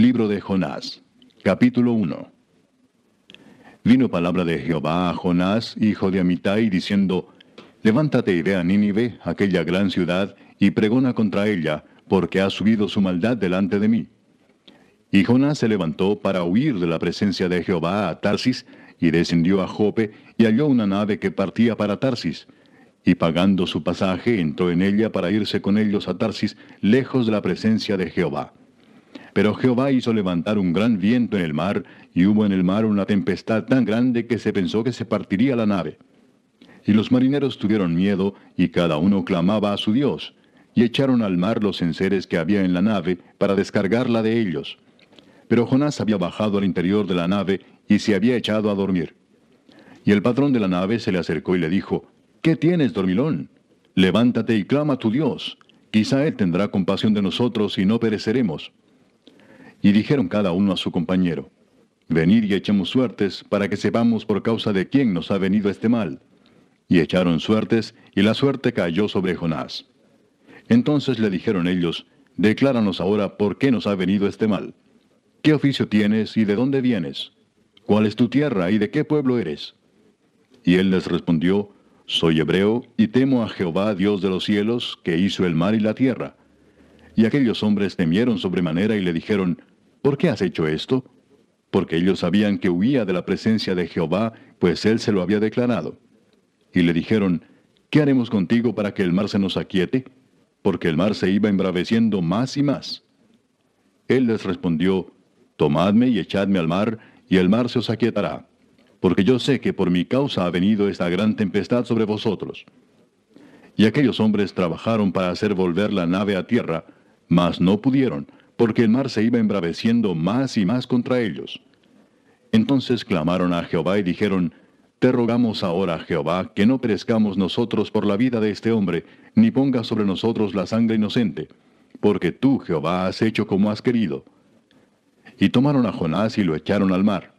Libro de Jonás, capítulo 1 Vino palabra de Jehová a Jonás, hijo de Amitai, diciendo, Levántate y ve a Nínive, aquella gran ciudad, y pregona contra ella, porque ha subido su maldad delante de mí. Y Jonás se levantó para huir de la presencia de Jehová a Tarsis, y descendió a Jope, y halló una nave que partía para Tarsis. Y pagando su pasaje, entró en ella para irse con ellos a Tarsis, lejos de la presencia de Jehová. Pero Jehová hizo levantar un gran viento en el mar, y hubo en el mar una tempestad tan grande que se pensó que se partiría la nave. Y los marineros tuvieron miedo, y cada uno clamaba a su Dios, y echaron al mar los enseres que había en la nave, para descargarla de ellos. Pero Jonás había bajado al interior de la nave y se había echado a dormir. Y el patrón de la nave se le acercó y le dijo, ¿Qué tienes, dormilón? Levántate y clama a tu Dios. Quizá Él tendrá compasión de nosotros y no pereceremos. Y dijeron cada uno a su compañero, Venid y echemos suertes para que sepamos por causa de quién nos ha venido este mal. Y echaron suertes, y la suerte cayó sobre Jonás. Entonces le dijeron ellos, Decláranos ahora por qué nos ha venido este mal. ¿Qué oficio tienes y de dónde vienes? ¿Cuál es tu tierra y de qué pueblo eres? Y él les respondió, Soy hebreo y temo a Jehová, Dios de los cielos, que hizo el mar y la tierra. Y aquellos hombres temieron sobremanera y le dijeron, ¿Por qué has hecho esto? Porque ellos sabían que huía de la presencia de Jehová, pues él se lo había declarado. Y le dijeron, ¿Qué haremos contigo para que el mar se nos aquiete? Porque el mar se iba embraveciendo más y más. Él les respondió, Tomadme y echadme al mar, y el mar se os aquietará, porque yo sé que por mi causa ha venido esta gran tempestad sobre vosotros. Y aquellos hombres trabajaron para hacer volver la nave a tierra, mas no pudieron, porque el mar se iba embraveciendo más y más contra ellos. Entonces clamaron a Jehová y dijeron, Te rogamos ahora, Jehová, que no perezcamos nosotros por la vida de este hombre, ni pongas sobre nosotros la sangre inocente, porque tú, Jehová, has hecho como has querido. Y tomaron a Jonás y lo echaron al mar.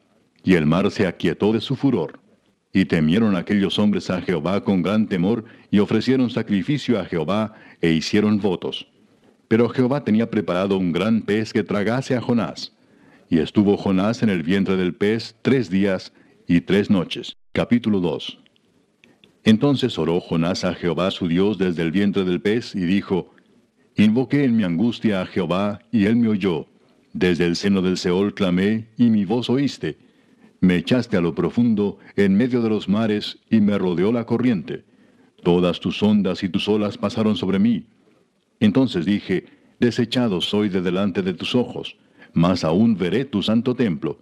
Y el mar se aquietó de su furor. Y temieron aquellos hombres a Jehová con gran temor, y ofrecieron sacrificio a Jehová, e hicieron votos. Pero Jehová tenía preparado un gran pez que tragase a Jonás. Y estuvo Jonás en el vientre del pez tres días y tres noches. Capítulo 2. Entonces oró Jonás a Jehová su Dios desde el vientre del pez, y dijo, Invoqué en mi angustia a Jehová, y él me oyó desde el seno del Seol clamé, y mi voz oíste. Me echaste a lo profundo, en medio de los mares, y me rodeó la corriente. Todas tus ondas y tus olas pasaron sobre mí. Entonces dije, Desechado soy de delante de tus ojos, mas aún veré tu santo templo.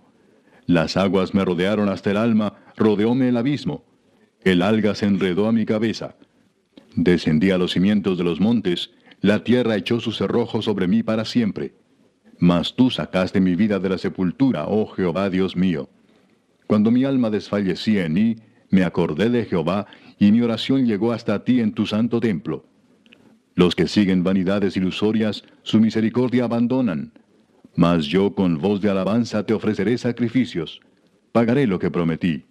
Las aguas me rodearon hasta el alma, rodeóme el abismo. El alga se enredó a mi cabeza. Descendí a los cimientos de los montes, la tierra echó su cerrojo sobre mí para siempre. Mas tú sacaste mi vida de la sepultura, oh Jehová Dios mío. Cuando mi alma desfallecía en mí, me acordé de Jehová, y mi oración llegó hasta ti en tu santo templo. Los que siguen vanidades ilusorias, su misericordia abandonan. Mas yo con voz de alabanza te ofreceré sacrificios. Pagaré lo que prometí.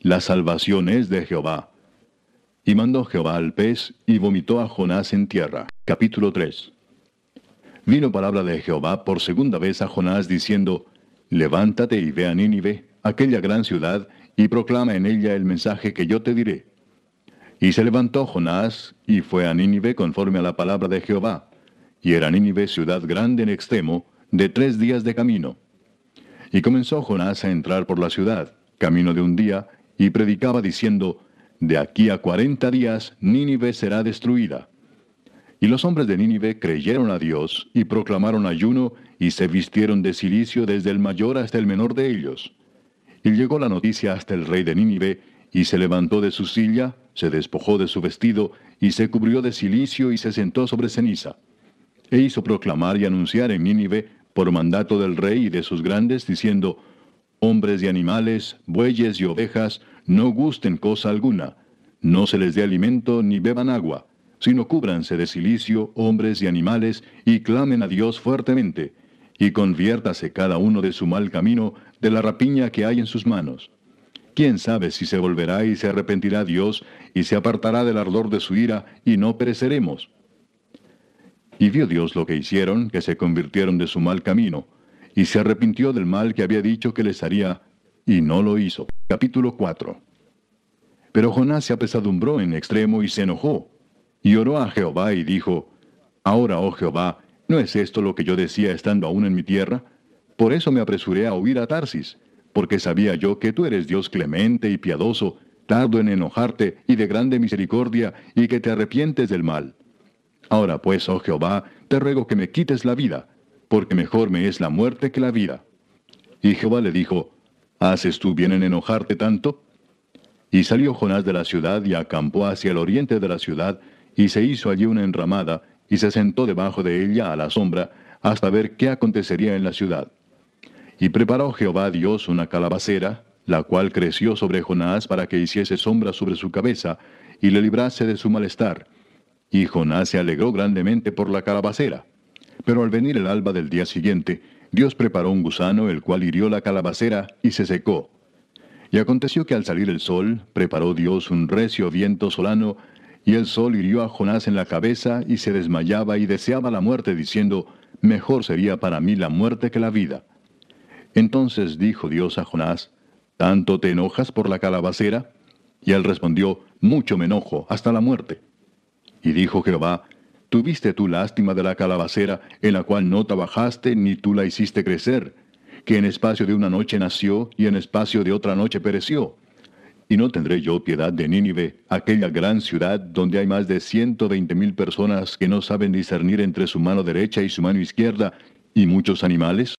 La salvación es de Jehová. Y mandó Jehová al pez, y vomitó a Jonás en tierra. Capítulo 3 vino palabra de Jehová por segunda vez a Jonás diciendo, Levántate y ve a Nínive, aquella gran ciudad, y proclama en ella el mensaje que yo te diré. Y se levantó Jonás, y fue a Nínive conforme a la palabra de Jehová. Y era Nínive ciudad grande en extremo, de tres días de camino. Y comenzó Jonás a entrar por la ciudad, camino de un día, y predicaba diciendo, De aquí a cuarenta días Nínive será destruida. Y los hombres de Nínive creyeron a Dios y proclamaron ayuno y se vistieron de silicio desde el mayor hasta el menor de ellos. Y llegó la noticia hasta el rey de Nínive y se levantó de su silla, se despojó de su vestido y se cubrió de silicio y se sentó sobre ceniza. e hizo proclamar y anunciar en Nínive, por mandato del rey y de sus grandes, diciendo, Hombres y animales, bueyes y ovejas, no gusten cosa alguna, no se les dé alimento ni beban agua, sino cúbranse de silicio hombres y animales, y clamen a Dios fuertemente, y conviértase cada uno de su mal camino, de la rapiña que hay en sus manos. ¿Quién sabe si se volverá y se arrepentirá Dios, y se apartará del ardor de su ira, y no pereceremos? Y vio Dios lo que hicieron, que se convirtieron de su mal camino, y se arrepintió del mal que había dicho que les haría, y no lo hizo. Capítulo 4 Pero Jonás se apesadumbró en extremo y se enojó, y oró a Jehová y dijo, Ahora, oh Jehová, ¿no es esto lo que yo decía estando aún en mi tierra? Por eso me apresuré a huir a Tarsis, porque sabía yo que tú eres Dios clemente y piadoso, tardo en enojarte y de grande misericordia, y que te arrepientes del mal. Ahora pues, oh Jehová, te ruego que me quites la vida, porque mejor me es la muerte que la vida. Y Jehová le dijo, ¿Haces tú bien en enojarte tanto? Y salió Jonás de la ciudad y acampó hacia el oriente de la ciudad, y se hizo allí una enramada, y se sentó debajo de ella a la sombra, hasta ver qué acontecería en la ciudad. Y preparó Jehová Dios una calabacera, la cual creció sobre Jonás para que hiciese sombra sobre su cabeza, y le librase de su malestar. Y Jonás se alegró grandemente por la calabacera. Pero al venir el alba del día siguiente, Dios preparó un gusano, el cual hirió la calabacera y se secó. Y aconteció que al salir el sol, preparó Dios un recio viento solano, y el sol hirió a Jonás en la cabeza y se desmayaba y deseaba la muerte, diciendo, Mejor sería para mí la muerte que la vida. Entonces dijo Dios a Jonás, ¿Tanto te enojas por la calabacera? Y él respondió, Mucho me enojo, hasta la muerte. Y dijo Jehová, ¿Tuviste tú lástima de la calabacera en la cual no trabajaste ni tú la hiciste crecer, que en espacio de una noche nació y en espacio de otra noche pereció? Y no tendré yo piedad de Nínive, aquella gran ciudad donde hay más de ciento veinte mil personas que no saben discernir entre su mano derecha y su mano izquierda, y muchos animales?